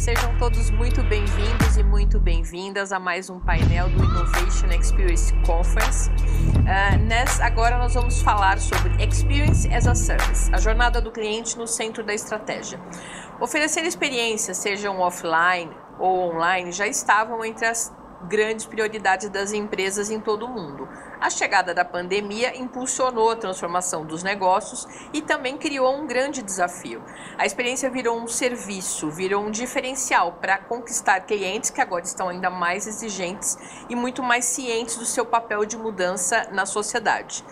sejam todos muito bem-vindos e muito bem-vindas a mais um painel do Innovation Experience Conference. Uh, agora nós vamos falar sobre Experience as a Service, a jornada do cliente no centro da estratégia. Oferecer experiências, sejam offline ou online, já estavam entre as grandes prioridades das empresas em todo o mundo. A chegada da pandemia impulsionou a transformação dos negócios e também criou um grande desafio. A experiência virou um serviço, virou um diferencial para conquistar clientes que agora estão ainda mais exigentes e muito mais cientes do seu papel de mudança na sociedade.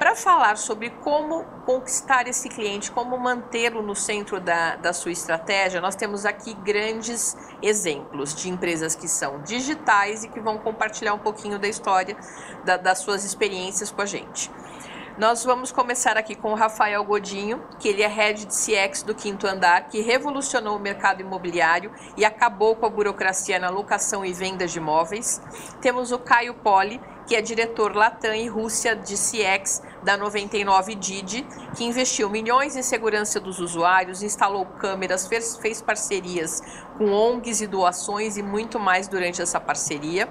Para falar sobre como conquistar esse cliente, como mantê-lo no centro da, da sua estratégia, nós temos aqui grandes exemplos de empresas que são digitais e que vão compartilhar um pouquinho da história, da, das suas experiências com a gente. Nós vamos começar aqui com o Rafael Godinho, que ele é head de CX do Quinto Andar, que revolucionou o mercado imobiliário e acabou com a burocracia na locação e venda de imóveis. Temos o Caio Poli, que é diretor Latam e Rússia de CX da 99 Didi, que investiu milhões em segurança dos usuários, instalou câmeras, fez, fez parcerias com ONGs e doações e muito mais durante essa parceria.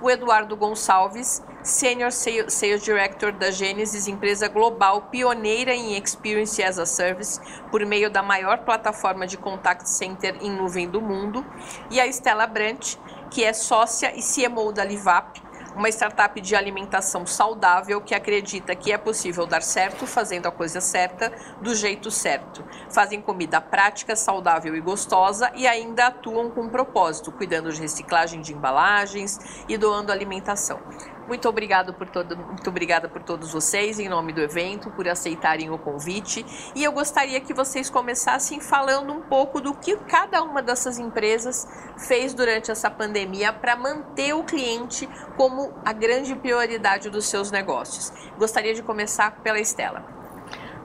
O Eduardo Gonçalves, Senior Sales Director da Genesis, empresa global pioneira em Experience as a Service, por meio da maior plataforma de contact center em nuvem do mundo, e a Estela Brandt, que é sócia e CMO da Livap, uma startup de alimentação saudável que acredita que é possível dar certo fazendo a coisa certa do jeito certo. Fazem comida prática, saudável e gostosa e ainda atuam com propósito, cuidando de reciclagem de embalagens e doando alimentação. Muito obrigado por todo, muito obrigada por todos vocês em nome do evento, por aceitarem o convite. E eu gostaria que vocês começassem falando um pouco do que cada uma dessas empresas fez durante essa pandemia para manter o cliente como a grande prioridade dos seus negócios. Gostaria de começar pela Estela.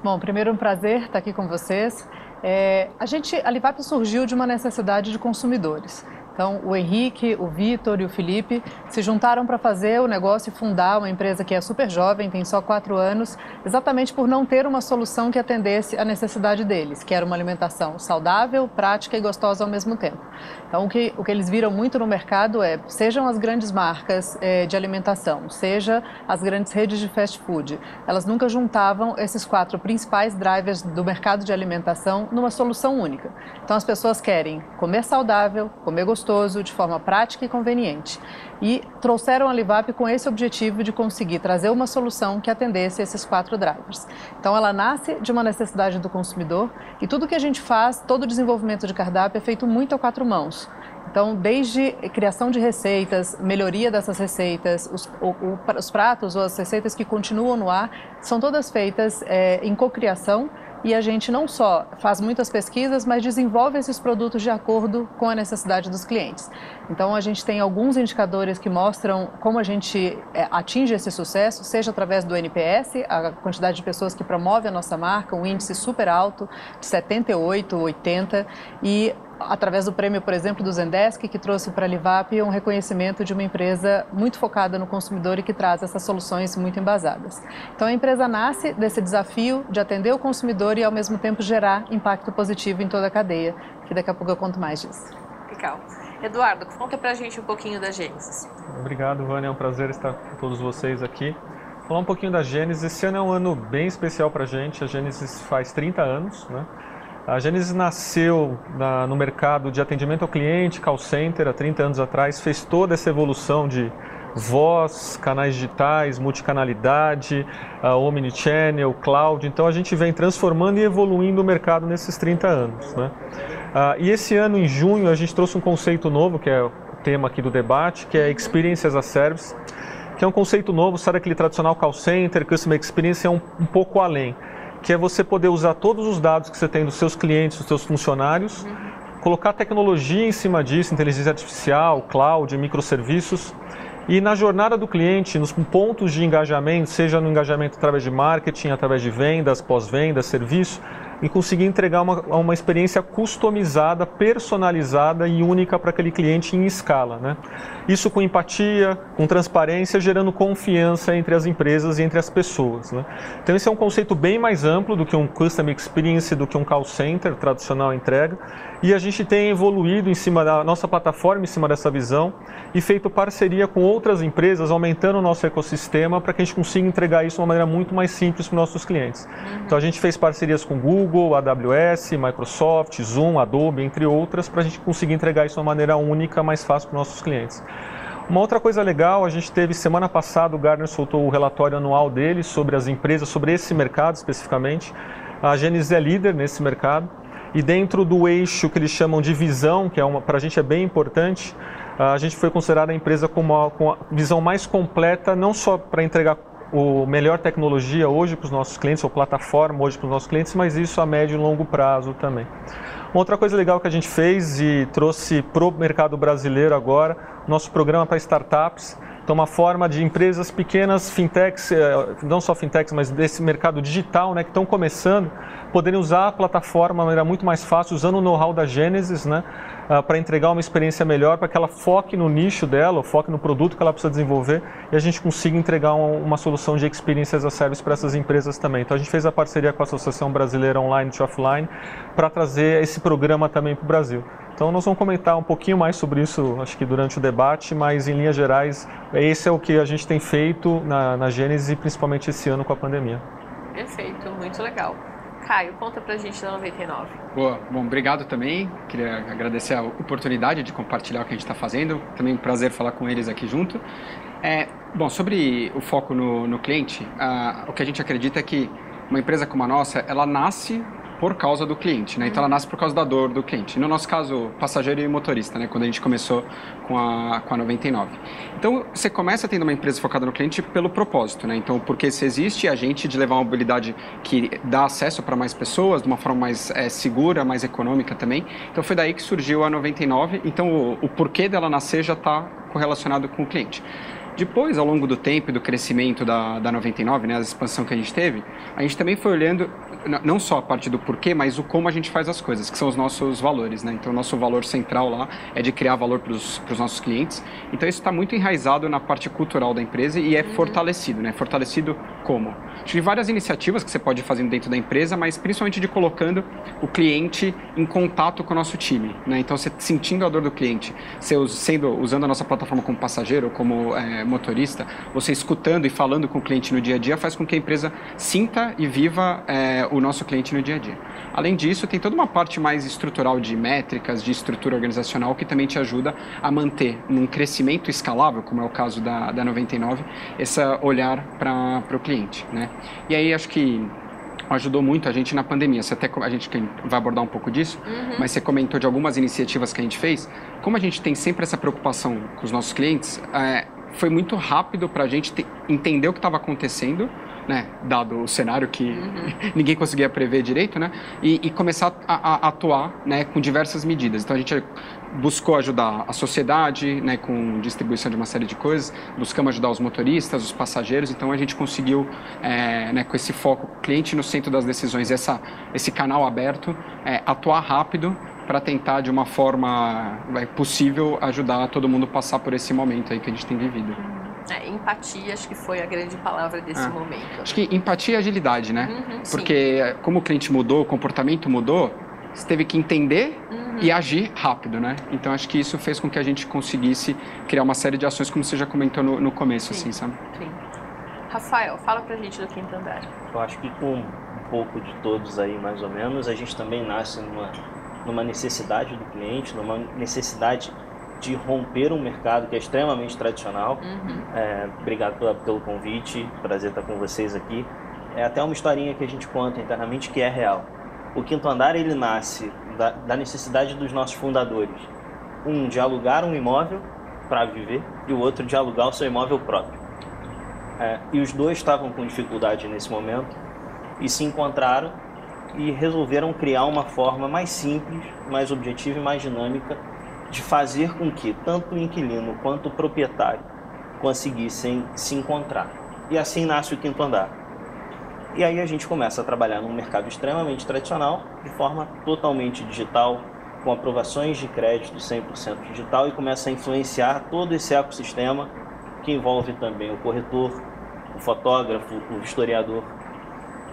Bom, primeiro um prazer estar aqui com vocês. É, a gente, a Livap surgiu de uma necessidade de consumidores. Então, o Henrique, o Vitor e o Felipe se juntaram para fazer o negócio e fundar uma empresa que é super jovem, tem só quatro anos, exatamente por não ter uma solução que atendesse à necessidade deles, que era uma alimentação saudável, prática e gostosa ao mesmo tempo. Então, o que, o que eles viram muito no mercado é, sejam as grandes marcas é, de alimentação, seja as grandes redes de fast food, elas nunca juntavam esses quatro principais drivers do mercado de alimentação numa solução única. Então, as pessoas querem comer saudável, comer gostoso, custoso, de forma prática e conveniente. E trouxeram a Livap com esse objetivo de conseguir trazer uma solução que atendesse esses quatro drivers. Então, ela nasce de uma necessidade do consumidor e tudo que a gente faz, todo o desenvolvimento de cardápio é feito muito a quatro mãos. Então, desde criação de receitas, melhoria dessas receitas, os, os pratos ou as receitas que continuam no ar, são todas feitas é, em cocriação e a gente não só faz muitas pesquisas, mas desenvolve esses produtos de acordo com a necessidade dos clientes. Então a gente tem alguns indicadores que mostram como a gente é, atinge esse sucesso, seja através do NPS, a quantidade de pessoas que promove a nossa marca, um índice super alto, de 78, 80, e através do prêmio, por exemplo, do Zendesk, que trouxe para a Livap um reconhecimento de uma empresa muito focada no consumidor e que traz essas soluções muito embasadas. Então, a empresa nasce desse desafio de atender o consumidor e, ao mesmo tempo, gerar impacto positivo em toda a cadeia, que daqui a pouco eu conto mais disso. Legal. Eduardo, conta para a gente um pouquinho da Gênesis. Obrigado, Vânia. É um prazer estar com todos vocês aqui. Falar um pouquinho da Gênesis. Esse ano é um ano bem especial para a gente. A Gênesis faz 30 anos, né? A Gênesis nasceu na, no mercado de atendimento ao cliente, call center, há 30 anos atrás, fez toda essa evolução de voz, canais digitais, multicanalidade, uh, omnichannel, cloud. Então a gente vem transformando e evoluindo o mercado nesses 30 anos. Né? Uh, e esse ano, em junho, a gente trouxe um conceito novo, que é o tema aqui do debate, que é Experience as a Service, que é um conceito novo, sabe aquele tradicional call center, Customer Experience é um, um pouco além, que é você poder usar todos os dados que você tem dos seus clientes, dos seus funcionários, uhum. colocar tecnologia em cima disso, inteligência artificial, cloud, microserviços, e na jornada do cliente, nos pontos de engajamento, seja no engajamento através de marketing, através de vendas, pós-vendas, serviço, e conseguir entregar uma, uma experiência customizada, personalizada e única para aquele cliente em escala. Né? Isso com empatia, com transparência, gerando confiança entre as empresas e entre as pessoas. Né? Então esse é um conceito bem mais amplo do que um Custom Experience, do que um call center tradicional entrega. E a gente tem evoluído em cima da nossa plataforma, em cima dessa visão, e feito parceria com outras empresas, aumentando o nosso ecossistema para que a gente consiga entregar isso de uma maneira muito mais simples para os nossos clientes. Uhum. Então a gente fez parcerias com Google, AWS, Microsoft, Zoom, Adobe, entre outras, para a gente conseguir entregar isso de uma maneira única, mais fácil para os nossos clientes. Uma outra coisa legal, a gente teve semana passada, o Gartner soltou o relatório anual dele sobre as empresas, sobre esse mercado especificamente. A Genesis é líder nesse mercado e dentro do eixo que eles chamam de visão, que é uma para a gente é bem importante, a gente foi considerada a empresa com, uma, com a visão mais completa, não só para entregar o melhor tecnologia hoje para os nossos clientes, ou plataforma hoje para os nossos clientes, mas isso a médio e longo prazo também. Outra coisa legal que a gente fez e trouxe para o mercado brasileiro agora, nosso programa para startups, então, uma forma de empresas pequenas, fintechs, eh, não só fintechs, mas desse mercado digital, né, que estão começando, poderem usar a plataforma de uma maneira muito mais fácil, usando o know-how da Genesis, né, uh, para entregar uma experiência melhor, para que ela foque no nicho dela, foque no produto que ela precisa desenvolver, e a gente consiga entregar uma, uma solução de experiência as a service para essas empresas também. Então, a gente fez a parceria com a Associação Brasileira Online to Offline para trazer esse programa também para o Brasil. Então nós vamos comentar um pouquinho mais sobre isso, acho que durante o debate, mas em linhas gerais, esse é o que a gente tem feito na, na Gênesis, principalmente esse ano com a pandemia. Perfeito, muito legal. Caio, conta pra gente da 99. Boa, bom, obrigado também. Queria agradecer a oportunidade de compartilhar o que a gente está fazendo. Também um prazer falar com eles aqui junto. É, bom, sobre o foco no, no cliente, o que a gente acredita é que uma empresa como a nossa, ela nasce por causa do cliente, né? Então ela nasce por causa da dor do cliente. No nosso caso, passageiro e motorista, né? Quando a gente começou com a, com a 99. Então você começa tendo uma empresa focada no cliente pelo propósito, né? Então porque se existe a gente de levar uma mobilidade que dá acesso para mais pessoas de uma forma mais é, segura, mais econômica também. Então foi daí que surgiu a 99. Então o, o porquê dela nascer já está correlacionado com o cliente. Depois, ao longo do tempo e do crescimento da, da 99, né, a expansão que a gente teve, a gente também foi olhando não só a parte do porquê, mas o como a gente faz as coisas, que são os nossos valores, né? Então, o nosso valor central lá é de criar valor para os nossos clientes. Então, isso está muito enraizado na parte cultural da empresa e é uhum. fortalecido, né? Fortalecido como? Que várias iniciativas que você pode fazer dentro da empresa, mas principalmente de colocando o cliente em contato com o nosso time, né? Então, você sentindo a dor do cliente, você sendo, usando a nossa plataforma como passageiro, como é, motorista, você escutando e falando com o cliente no dia a dia, faz com que a empresa sinta e viva é, o nosso cliente no dia a dia. Além disso, tem toda uma parte mais estrutural de métricas, de estrutura organizacional, que também te ajuda a manter num crescimento escalável, como é o caso da, da 99, esse olhar para o cliente. Né? E aí acho que ajudou muito a gente na pandemia. Você até a gente vai abordar um pouco disso, uhum. mas você comentou de algumas iniciativas que a gente fez. Como a gente tem sempre essa preocupação com os nossos clientes, é, foi muito rápido para a gente entender o que estava acontecendo né, dado o cenário que uhum. ninguém conseguia prever direito, né, e, e começar a, a, atuar, né, com diversas medidas. Então a gente buscou ajudar a sociedade, né, com distribuição de uma série de coisas, buscamos ajudar os motoristas, os passageiros. Então a gente conseguiu, é, né, com esse foco cliente no centro das decisões, essa, esse canal aberto, é, atuar rápido para tentar de uma forma é, possível ajudar todo mundo a passar por esse momento aí que a gente tem vivido. É, empatia, acho que foi a grande palavra desse é. momento. Acho que empatia e agilidade, né? Uhum, Porque sim. como o cliente mudou, o comportamento mudou, você teve que entender uhum. e agir rápido, né? Então acho que isso fez com que a gente conseguisse criar uma série de ações, como você já comentou no, no começo, sim. assim, sabe? Sim. Rafael, fala pra gente do quinto andar. Eu acho que com um pouco de todos aí, mais ou menos, a gente também nasce numa, numa necessidade do cliente, numa necessidade de romper um mercado que é extremamente tradicional. Uhum. É, obrigado pela, pelo convite, prazer estar com vocês aqui. É até uma historinha que a gente conta internamente que é real. O quinto andar ele nasce da, da necessidade dos nossos fundadores. Um de alugar um imóvel para viver e o outro de alugar o seu imóvel próprio. É, e os dois estavam com dificuldade nesse momento e se encontraram e resolveram criar uma forma mais simples, mais objetiva e mais dinâmica de fazer com que tanto o inquilino quanto o proprietário conseguissem se encontrar. E assim nasce o quinto andar. E aí a gente começa a trabalhar num mercado extremamente tradicional, de forma totalmente digital, com aprovações de crédito 100% digital e começa a influenciar todo esse ecossistema que envolve também o corretor, o fotógrafo, o historiador.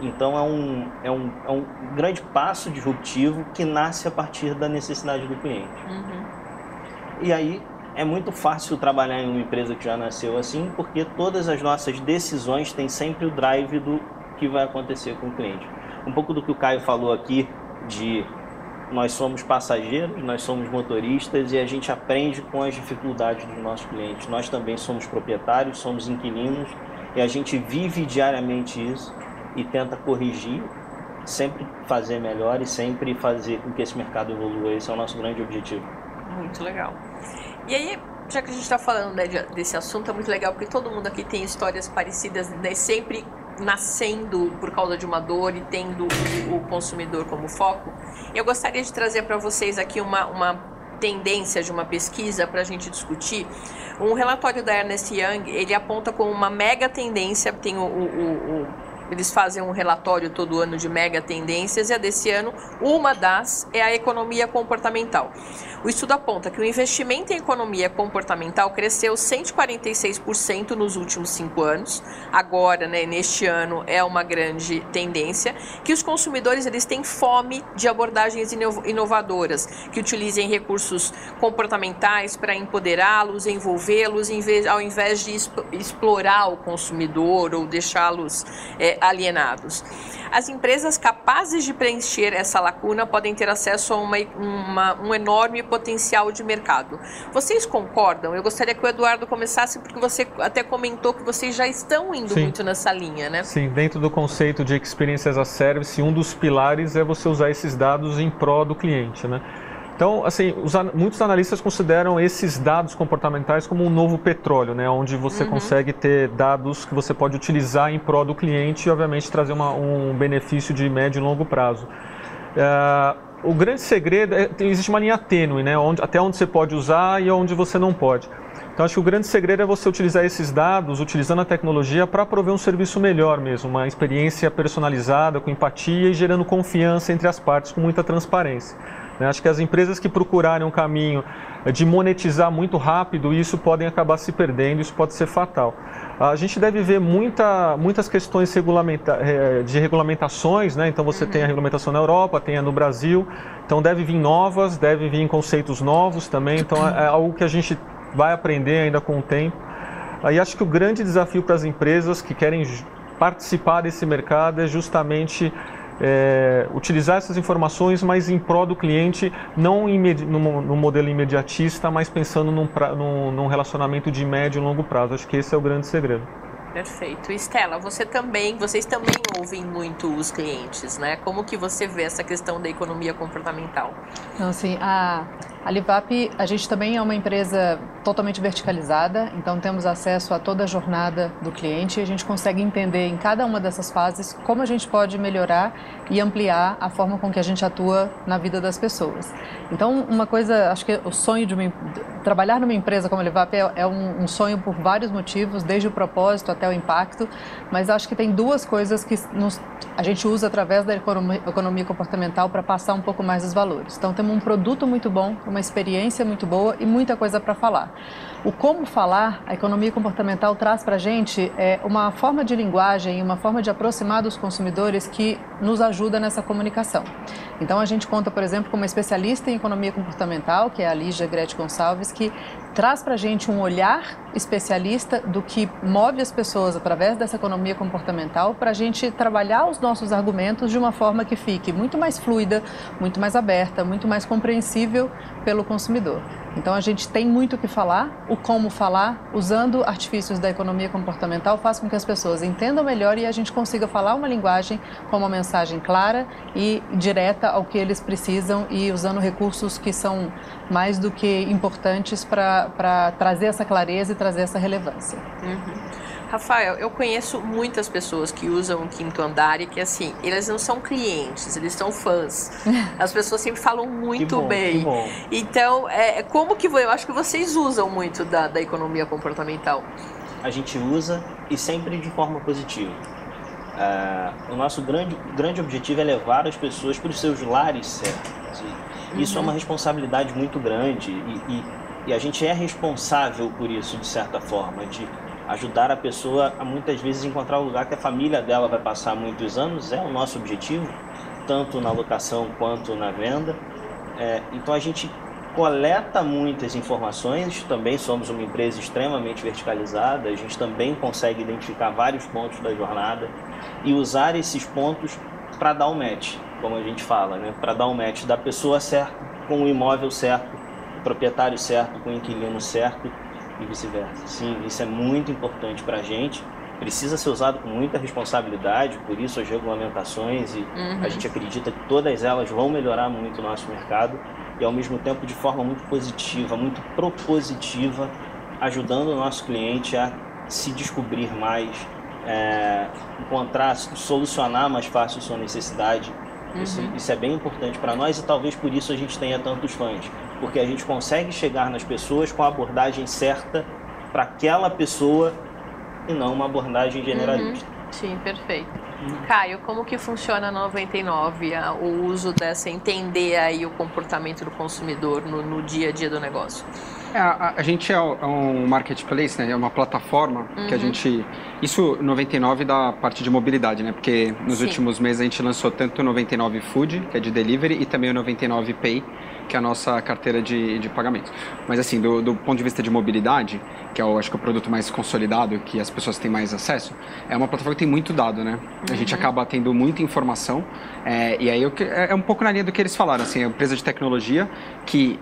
Então é um, é um, é um grande passo disruptivo que nasce a partir da necessidade do cliente. Uhum. E aí é muito fácil trabalhar em uma empresa que já nasceu assim, porque todas as nossas decisões têm sempre o drive do que vai acontecer com o cliente. Um pouco do que o Caio falou aqui de nós somos passageiros, nós somos motoristas e a gente aprende com as dificuldades dos nossos clientes. Nós também somos proprietários, somos inquilinos e a gente vive diariamente isso e tenta corrigir, sempre fazer melhor e sempre fazer com que esse mercado evolua. Esse é o nosso grande objetivo. Muito legal. E aí, já que a gente está falando né, desse assunto, é muito legal porque todo mundo aqui tem histórias parecidas, né, sempre nascendo por causa de uma dor e tendo o consumidor como foco. Eu gostaria de trazer para vocês aqui uma, uma tendência de uma pesquisa para a gente discutir. Um relatório da Ernest Young, ele aponta como uma mega tendência, tem o, o, o eles fazem um relatório todo ano de mega tendências e a desse ano, uma das é a economia comportamental. O estudo aponta que o investimento em economia comportamental cresceu 146% nos últimos cinco anos. Agora, né, neste ano, é uma grande tendência que os consumidores eles têm fome de abordagens inovadoras que utilizem recursos comportamentais para empoderá-los, envolvê-los, ao invés de explorar o consumidor ou deixá-los é, alienados. As empresas capazes de preencher essa lacuna podem ter acesso a uma, uma, um enorme potencial de mercado. Vocês concordam? Eu gostaria que o Eduardo começasse, porque você até comentou que vocês já estão indo Sim. muito nessa linha, né? Sim, dentro do conceito de Experience as a Service, um dos pilares é você usar esses dados em pró do cliente, né? Então, assim, os, muitos analistas consideram esses dados comportamentais como um novo petróleo, né? Onde você uhum. consegue ter dados que você pode utilizar em prol do cliente e, obviamente, trazer uma, um benefício de médio e longo prazo. Uh, o grande segredo é existe uma linha tênue, né? Onde, até onde você pode usar e onde você não pode. Então, acho que o grande segredo é você utilizar esses dados, utilizando a tecnologia para prover um serviço melhor mesmo, uma experiência personalizada, com empatia e gerando confiança entre as partes com muita transparência. Né? Acho que as empresas que procurarem um caminho de monetizar muito rápido, isso podem acabar se perdendo, isso pode ser fatal. A gente deve ver muita, muitas questões regulamenta eh, de regulamentações, né? então você uhum. tem a regulamentação na Europa, tem a no Brasil, então deve vir novas, deve vir conceitos novos também, então é, é algo que a gente vai aprender ainda com o tempo. Aí acho que o grande desafio para as empresas que querem participar desse mercado é justamente é, utilizar essas informações, mas em prol do cliente, não no, no modelo imediatista, mas pensando num, pra, num, num relacionamento de médio e longo prazo. Acho que esse é o grande segredo. Perfeito. Estela, você também, vocês também ouvem muito os clientes, né? Como que você vê essa questão da economia comportamental? Então, assim, a, a Livap, a gente também é uma empresa totalmente verticalizada, então temos acesso a toda a jornada do cliente e a gente consegue entender em cada uma dessas fases como a gente pode melhorar e ampliar a forma com que a gente atua na vida das pessoas. Então, uma coisa, acho que o sonho de uma, trabalhar numa empresa como a Livap é, é um, um, sonho por vários motivos, desde o propósito até o impacto, mas acho que tem duas coisas que nos, a gente usa através da economia, economia comportamental para passar um pouco mais os valores. Então, temos um produto muito bom, uma experiência muito boa e muita coisa para falar. O como falar, a economia comportamental traz para a gente é, uma forma de linguagem, uma forma de aproximar dos consumidores que nos ajuda nessa comunicação. Então a gente conta, por exemplo, com uma especialista em economia comportamental, que é a Lígia Gretchen Gonçalves, que traz para a gente um olhar especialista do que move as pessoas através dessa economia comportamental para a gente trabalhar os nossos argumentos de uma forma que fique muito mais fluida, muito mais aberta, muito mais compreensível pelo consumidor. Então a gente tem muito o que falar, o como falar, usando artifícios da economia comportamental faz com que as pessoas entendam melhor e a gente consiga falar uma linguagem com uma mensagem clara e direta ao que eles precisam e usando recursos que são mais do que importantes para trazer essa clareza e trazer essa relevância. Uhum. Rafael, eu conheço muitas pessoas que usam o quinto andar e que, assim, eles não são clientes, eles são fãs. As pessoas sempre falam muito que bom, bem. Que bom. Então, é, como que eu acho que vocês usam muito da, da economia comportamental? A gente usa e sempre de forma positiva. Uh, o nosso grande, grande objetivo é levar as pessoas para os seus lares certos. E isso é uma uhum. responsabilidade muito grande e, e, e a gente é responsável por isso, de certa forma, de ajudar a pessoa a muitas vezes encontrar o lugar que a família dela vai passar muitos anos, é o nosso objetivo, tanto na locação quanto na venda. É, então a gente coleta muitas informações, também somos uma empresa extremamente verticalizada, a gente também consegue identificar vários pontos da jornada e usar esses pontos para dar o um match, como a gente fala, né? para dar o um match da pessoa certa com o imóvel certo, proprietário certo com o inquilino certo e vice-versa. Sim, isso é muito importante para a gente. Precisa ser usado com muita responsabilidade, por isso as regulamentações e uhum. a gente acredita que todas elas vão melhorar muito o nosso mercado e ao mesmo tempo de forma muito positiva, muito propositiva, ajudando o nosso cliente a se descobrir mais, é, encontrar, solucionar mais fácil sua necessidade. Uhum. Isso, isso é bem importante para nós e talvez por isso a gente tenha tantos fãs porque a gente consegue chegar nas pessoas com a abordagem certa para aquela pessoa e não uma abordagem generalista. Uhum. Sim, perfeito. Caio, como que funciona a 99, o uso dessa, entender aí o comportamento do consumidor no, no dia a dia do negócio? É, a, a, gente é, é um marketplace, né? É uma plataforma uhum. que a uhum. gente... Isso 99 da parte de mobilidade, né? Porque nos Sim. últimos meses a gente lançou tanto o 99 Food, que é de delivery, e também o 99 Pay, que é a nossa carteira de, de pagamentos. Mas assim, do, do ponto de vista de mobilidade, que é o, acho que é o produto mais consolidado, que as pessoas têm mais acesso, é uma plataforma que tem muito dado, né? Uhum. A gente uhum. acaba tendo muita informação, é, e aí é, é um pouco na linha do que eles falaram, assim, é uma empresa de tecnologia que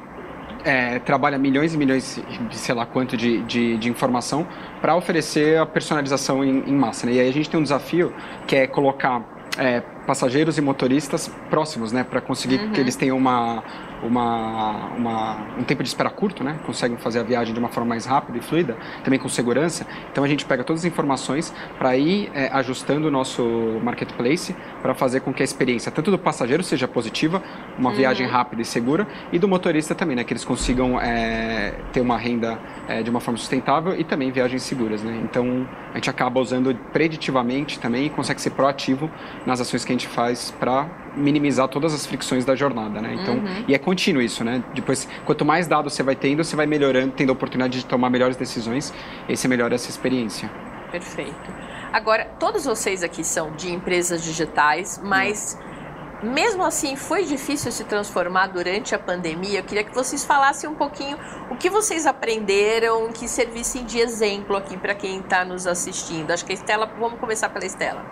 é, trabalha milhões e milhões, sei lá quanto, de, de, de informação para oferecer a personalização em, em massa. Né? E aí a gente tem um desafio que é colocar é, passageiros e motoristas próximos, né, para conseguir uhum. que eles tenham uma, uma, uma, um tempo de espera curto, né? Conseguem fazer a viagem de uma forma mais rápida e fluida, também com segurança. Então a gente pega todas as informações para ir é, ajustando o nosso marketplace para fazer com que a experiência tanto do passageiro seja positiva, uma uhum. viagem rápida e segura, e do motorista também, né? Que eles consigam é, ter uma renda é, de uma forma sustentável e também viagens seguras, né? Então a gente acaba usando preditivamente também e consegue ser proativo nas ações que a gente faz para minimizar todas as fricções da jornada, né? Então, uhum. e é contínuo isso, né? Depois, quanto mais dados você vai tendo, você vai melhorando, tendo a oportunidade de tomar melhores decisões, e você melhora essa experiência. Perfeito. Agora, todos vocês aqui são de empresas digitais, mas mesmo assim foi difícil se transformar durante a pandemia. Eu queria que vocês falassem um pouquinho o que vocês aprenderam, que servissem de exemplo aqui para quem está nos assistindo. Acho que a Estela, vamos começar pela Estela.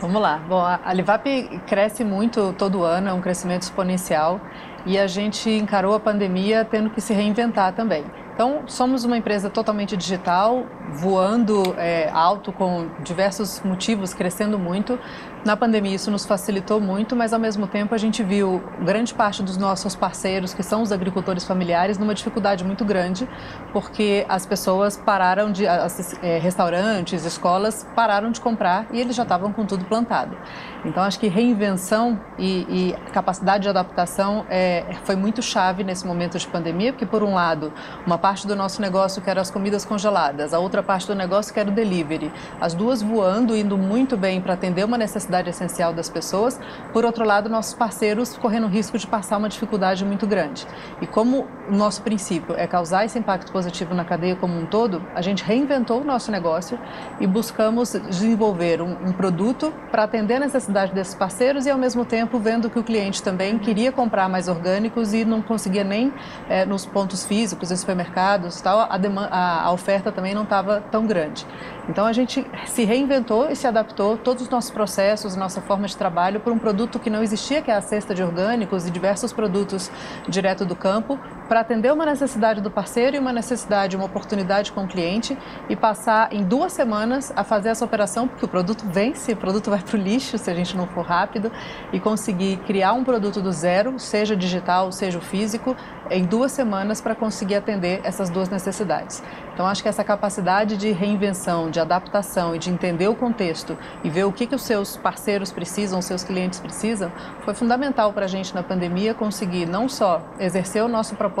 Vamos lá. Bom, a Livap cresce muito todo ano, é um crescimento exponencial e a gente encarou a pandemia tendo que se reinventar também. Então, somos uma empresa totalmente digital, voando é, alto com diversos motivos, crescendo muito. Na pandemia isso nos facilitou muito, mas ao mesmo tempo a gente viu grande parte dos nossos parceiros, que são os agricultores familiares, numa dificuldade muito grande, porque as pessoas pararam de, as, é, restaurantes, escolas pararam de comprar e eles já estavam com tudo plantado. Então acho que reinvenção e, e capacidade de adaptação é, foi muito chave nesse momento de pandemia, porque por um lado uma parte do nosso negócio que era as comidas congeladas, a outra parte do negócio que era o delivery. As duas voando, indo muito bem para atender uma necessidade essencial das pessoas. Por outro lado, nossos parceiros correndo risco de passar uma dificuldade muito grande. E como o nosso princípio é causar esse impacto positivo na cadeia como um todo, a gente reinventou o nosso negócio e buscamos desenvolver um, um produto para atender a necessidade desses parceiros e, ao mesmo tempo, vendo que o cliente também queria comprar mais orgânicos e não conseguia nem é, nos pontos físicos, em supermercados, tal, a, a, a oferta também não estava tão grande. Então a gente se reinventou e se adaptou todos os nossos processos, nossa forma de trabalho para um produto que não existia, que é a cesta de orgânicos e diversos produtos direto do campo, para atender uma necessidade do parceiro e uma necessidade, uma oportunidade com o cliente e passar em duas semanas a fazer essa operação, porque o produto vence, o produto vai para o lixo se a gente não for rápido, e conseguir criar um produto do zero, seja digital, seja físico, em duas semanas para conseguir atender essas duas necessidades. Então, acho que essa capacidade de reinvenção, de adaptação e de entender o contexto e ver o que, que os seus parceiros precisam, os seus clientes precisam, foi fundamental para a gente na pandemia conseguir não só exercer o nosso propósito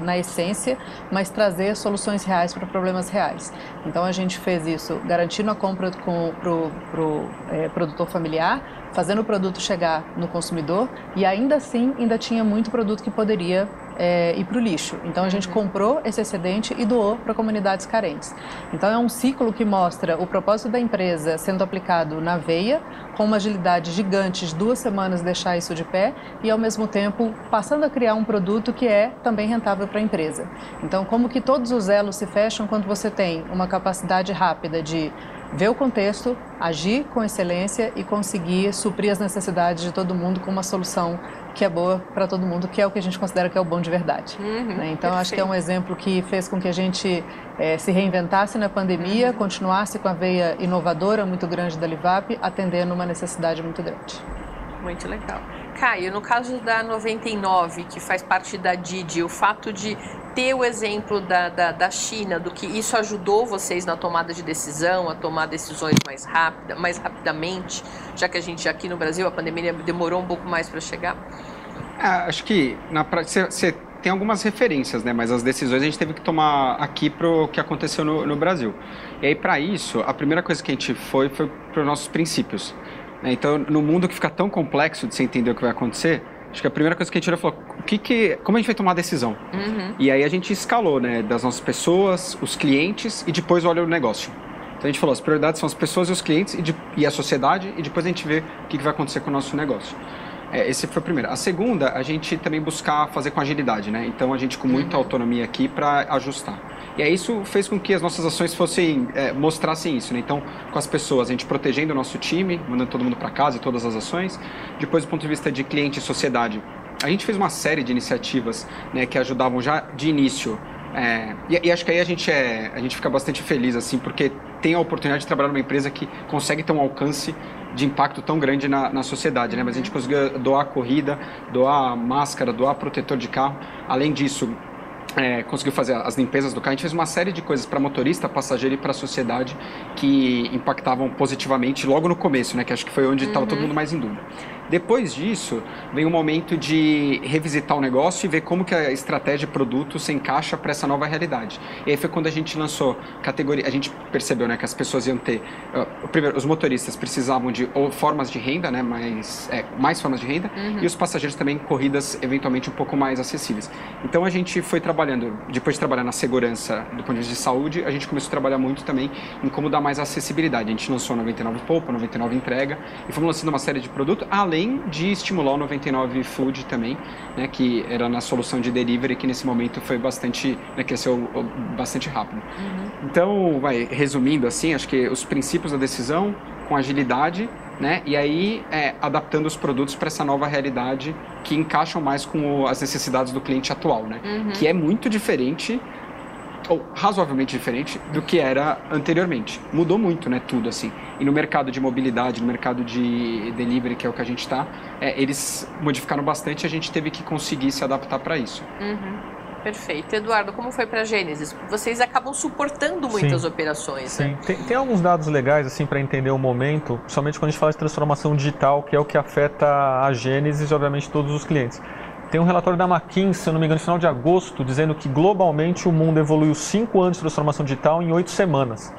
na essência, mas trazer soluções reais para problemas reais. Então, a gente fez isso garantindo a compra para o pro, é, produtor familiar, fazendo o produto chegar no consumidor e ainda assim ainda tinha muito produto que poderia é, ir para o lixo. Então a gente comprou esse excedente e doou para comunidades carentes. Então é um ciclo que mostra o propósito da empresa sendo aplicado na veia, com uma agilidade gigante de duas semanas deixar isso de pé e ao mesmo tempo passando a criar um produto que é também rentável para a empresa. Então como que todos os elos se fecham quando você tem uma capacidade rápida de ver o contexto, agir com excelência e conseguir suprir as necessidades de todo mundo com uma solução que é boa para todo mundo, que é o que a gente considera que é o bom de verdade. Uhum, né? Então, acho que é um exemplo que fez com que a gente é, se reinventasse na pandemia, uhum. continuasse com a veia inovadora muito grande da Livap, atendendo uma necessidade muito grande. Muito legal. Caio, no caso da 99, que faz parte da Didi, o fato de ter o exemplo da, da, da, China, do que isso ajudou vocês na tomada de decisão, a tomar decisões mais rápida, mais rapidamente, já que a gente aqui no Brasil a pandemia demorou um pouco mais para chegar? É, acho que na prática você tem algumas referências, né? Mas as decisões a gente teve que tomar aqui para o que aconteceu no, no Brasil. E aí para isso a primeira coisa que a gente foi foi para os nossos princípios. Né? Então no mundo que fica tão complexo de você entender o que vai acontecer Acho que a primeira coisa que a gente olhou falou, o que que, como a gente vai tomar a decisão? Uhum. E aí a gente escalou, né, das nossas pessoas, os clientes e depois olha o negócio. Então a gente falou, as prioridades são as pessoas e os clientes e, de, e a sociedade e depois a gente vê o que, que vai acontecer com o nosso negócio. É, esse foi o primeiro. A segunda, a gente também buscar fazer com agilidade, né? Então a gente com muita uhum. autonomia aqui para ajustar. E aí isso fez com que as nossas ações fossem é, mostrassem isso, né? Então, com as pessoas, a gente protegendo o nosso time, mandando todo mundo para casa e todas as ações. Depois, do ponto de vista de cliente e sociedade, a gente fez uma série de iniciativas né, que ajudavam já de início. É, e, e, acho que aí a gente, é, a gente fica bastante feliz, assim, porque tem a oportunidade de trabalhar numa empresa que consegue ter um alcance de impacto tão grande na, na sociedade, né? Mas a gente conseguiu doar corrida, doar máscara, doar protetor de carro. Além disso, é, conseguiu fazer as limpezas do carro. A gente fez uma série de coisas para motorista, passageiro e para a sociedade que impactavam positivamente logo no começo, né? Que acho que foi onde estava uhum. todo mundo mais em dúvida. Depois disso, vem o momento de revisitar o negócio e ver como que a estratégia de produto se encaixa para essa nova realidade. E aí foi quando a gente lançou categoria, a gente percebeu, né, que as pessoas iam ter, uh, primeiro, os motoristas precisavam de ou, formas de renda, né, mais, é, mais formas de renda, uhum. e os passageiros também corridas eventualmente um pouco mais acessíveis. Então a gente foi trabalhando, depois de trabalhar na segurança do ponto de vista de saúde, a gente começou a trabalhar muito também em como dar mais acessibilidade. A gente lançou 99 Poupa, 99 Entrega, e fomos lançando uma série de produtos, além além de estimular o 99 Food também, né, que era na solução de delivery, que nesse momento foi bastante, né, cresceu bastante rápido. Uhum. Então, vai, resumindo assim, acho que os princípios da decisão com agilidade, né, e aí é, adaptando os produtos para essa nova realidade que encaixam mais com o, as necessidades do cliente atual, né, uhum. que é muito diferente ou razoavelmente diferente do que era anteriormente. Mudou muito, né, tudo assim. E no mercado de mobilidade, no mercado de delivery, que é o que a gente está, é, eles modificaram bastante e a gente teve que conseguir se adaptar para isso. Uhum. Perfeito. Eduardo, como foi para a Gênesis? Vocês acabam suportando muitas sim, operações. Sim. Né? Tem, tem, alguns dados legais assim para entender o momento, somente quando a gente fala de transformação digital, que é o que afeta a Gênesis e obviamente todos os clientes. Tem um relatório da McKinsey, se não me engano, no final de agosto, dizendo que globalmente o mundo evoluiu cinco anos de transformação digital em oito semanas.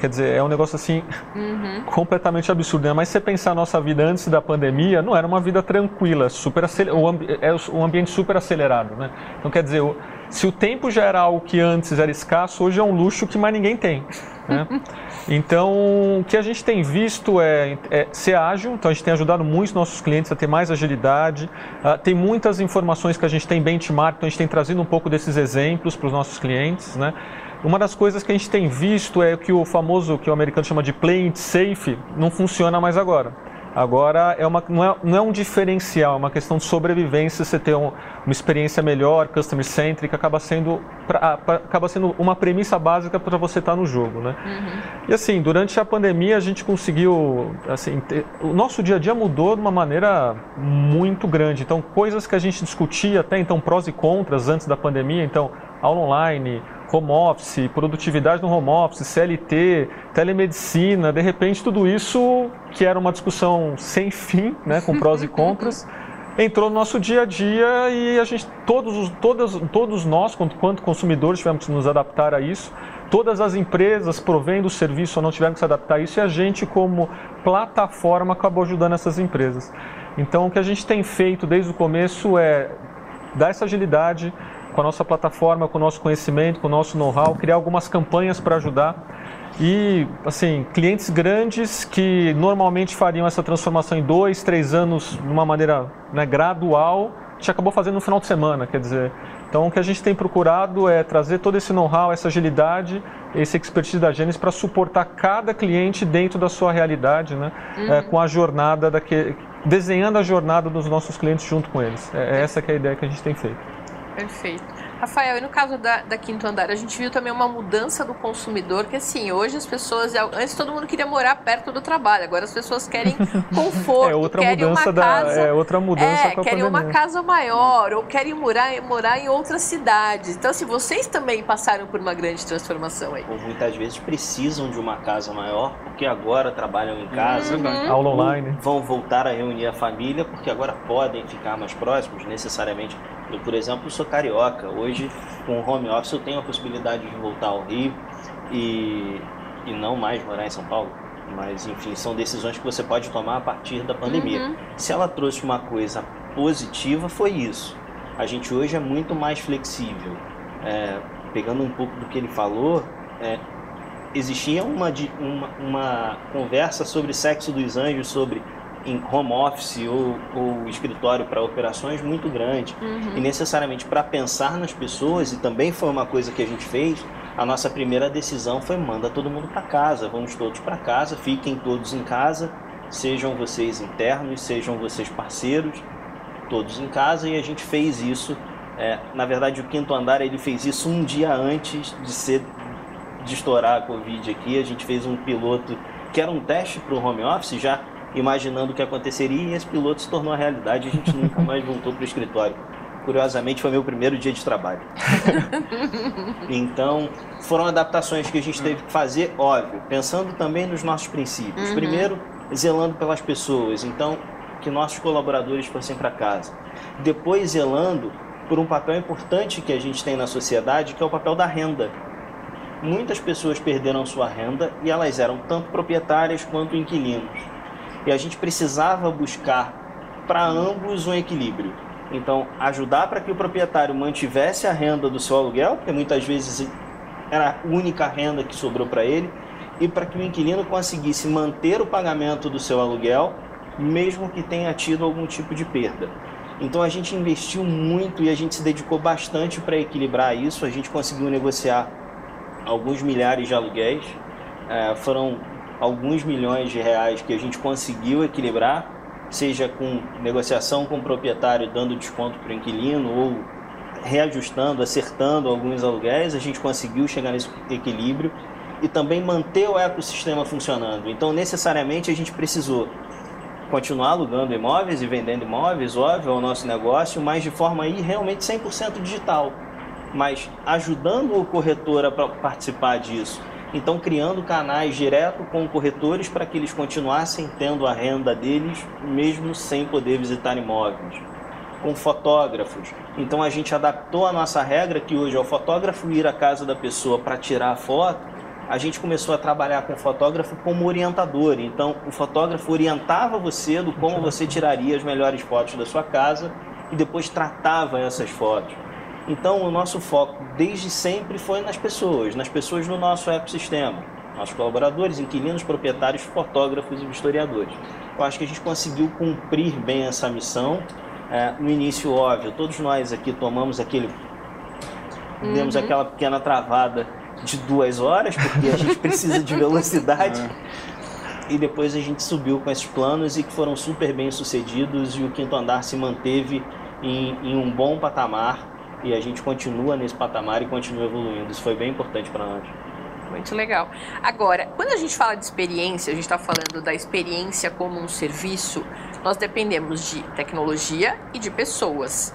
Quer dizer, é um negócio assim uhum. completamente absurdo. Né? Mas se você pensar a nossa vida antes da pandemia, não era uma vida tranquila, super o, ambi é um ambiente super acelerado. Né? Então, quer dizer, se o tempo já era algo que antes era escasso, hoje é um luxo que mais ninguém tem. Né? Então, o que a gente tem visto é, é, ser ágil, então a gente tem ajudado muito nossos clientes a ter mais agilidade. Uh, tem muitas informações que a gente tem benchmark, então a gente tem trazido um pouco desses exemplos para os nossos clientes. Né? Uma das coisas que a gente tem visto é que o famoso, que o americano chama de play it safe, não funciona mais agora. Agora é uma, não, é, não é um diferencial, é uma questão de sobrevivência. Você ter um, uma experiência melhor, customer centric, acaba sendo, pra, pra, acaba sendo uma premissa básica para você estar tá no jogo, né? Uhum. E assim, durante a pandemia a gente conseguiu, assim, ter, o nosso dia a dia mudou de uma maneira muito grande. Então, coisas que a gente discutia até então prós e contras antes da pandemia, então aula online, home office, produtividade no home office, CLT, telemedicina, de repente tudo isso, que era uma discussão sem fim, né, com prós e contras, entrou no nosso dia a dia e a gente, todos, todos, todos nós, quanto consumidores, tivemos que nos adaptar a isso. Todas as empresas provendo o serviço ou não tiveram que se adaptar a isso e a gente, como plataforma, acabou ajudando essas empresas. Então, o que a gente tem feito desde o começo é dar essa agilidade, com a nossa plataforma, com o nosso conhecimento, com o nosso know-how, criar algumas campanhas para ajudar. E, assim, clientes grandes que normalmente fariam essa transformação em dois, três anos de uma maneira né, gradual, a gente acabou fazendo no final de semana, quer dizer. Então, o que a gente tem procurado é trazer todo esse know-how, essa agilidade, esse expertise da Gênesis para suportar cada cliente dentro da sua realidade, né? Uhum. É, com a jornada daquele, desenhando a jornada dos nossos clientes junto com eles. É, é essa que é a ideia que a gente tem feito. Perfeito. Rafael, e no caso da, da, Quinto Andar, a gente viu também uma mudança do consumidor, que assim, hoje as pessoas, antes todo mundo queria morar perto do trabalho, agora as pessoas querem conforto, é outra querem mudança uma casa, da, é outra mudança é, querem uma casa maior, ou querem morar, morar em outra cidade. Então, assim, vocês também passaram por uma grande transformação aí. Ou muitas vezes precisam de uma casa maior, porque agora trabalham em casa, uhum. aula online. Vão voltar a reunir a família, porque agora podem ficar mais próximos, necessariamente eu, por exemplo, sou carioca. Hoje, com o home office, eu tenho a possibilidade de voltar ao Rio e, e não mais morar em São Paulo. Mas, enfim, são decisões que você pode tomar a partir da pandemia. Uhum. Se ela trouxe uma coisa positiva, foi isso. A gente hoje é muito mais flexível. É, pegando um pouco do que ele falou, é, existia uma, uma, uma conversa sobre sexo dos anjos, sobre em home office ou, ou escritório para operações muito grande. Uhum. E necessariamente para pensar nas pessoas, e também foi uma coisa que a gente fez, a nossa primeira decisão foi manda todo mundo para casa, vamos todos para casa, fiquem todos em casa, sejam vocês internos, sejam vocês parceiros, todos em casa, e a gente fez isso. É, na verdade, o quinto andar ele fez isso um dia antes de ser de estourar a Covid aqui. A gente fez um piloto que era um teste para o home office já imaginando o que aconteceria e esse piloto se tornou a realidade e a gente nunca mais voltou para o escritório. Curiosamente, foi meu primeiro dia de trabalho. então, foram adaptações que a gente teve que fazer, óbvio, pensando também nos nossos princípios. Uhum. Primeiro, zelando pelas pessoas, então, que nossos colaboradores fossem para casa. Depois, zelando por um papel importante que a gente tem na sociedade, que é o papel da renda. Muitas pessoas perderam sua renda e elas eram tanto proprietárias quanto inquilinos e a gente precisava buscar para ambos um equilíbrio. Então, ajudar para que o proprietário mantivesse a renda do seu aluguel, porque muitas vezes era a única renda que sobrou para ele, e para que o inquilino conseguisse manter o pagamento do seu aluguel, mesmo que tenha tido algum tipo de perda. Então a gente investiu muito e a gente se dedicou bastante para equilibrar isso. A gente conseguiu negociar alguns milhares de aluguéis. É, foram alguns milhões de reais que a gente conseguiu equilibrar, seja com negociação com o proprietário dando desconto para o inquilino ou reajustando, acertando alguns aluguéis, a gente conseguiu chegar nesse equilíbrio e também manter o ecossistema funcionando. Então, necessariamente, a gente precisou continuar alugando imóveis e vendendo imóveis, óbvio, é o nosso negócio, mas de forma aí realmente 100% digital. Mas ajudando o corretor a participar disso, então criando canais direto com corretores para que eles continuassem tendo a renda deles, mesmo sem poder visitar imóveis. com fotógrafos. Então a gente adaptou a nossa regra que hoje é o fotógrafo ir à casa da pessoa para tirar a foto. A gente começou a trabalhar com o fotógrafo como orientador. Então o fotógrafo orientava você do como você tiraria as melhores fotos da sua casa e depois tratava essas fotos. Então o nosso foco desde sempre foi nas pessoas, nas pessoas no nosso ecossistema, nossos colaboradores, inquilinos, proprietários, fotógrafos e historiadores. Eu acho que a gente conseguiu cumprir bem essa missão é, no início, óbvio, todos nós aqui tomamos aquele. Uhum. Demos aquela pequena travada de duas horas, porque a gente precisa de velocidade. É. E depois a gente subiu com esses planos e que foram super bem sucedidos e o quinto andar se manteve em, em um bom patamar e a gente continua nesse patamar e continua evoluindo. Isso foi bem importante para nós. Muito legal. Agora, quando a gente fala de experiência, a gente está falando da experiência como um serviço, nós dependemos de tecnologia e de pessoas.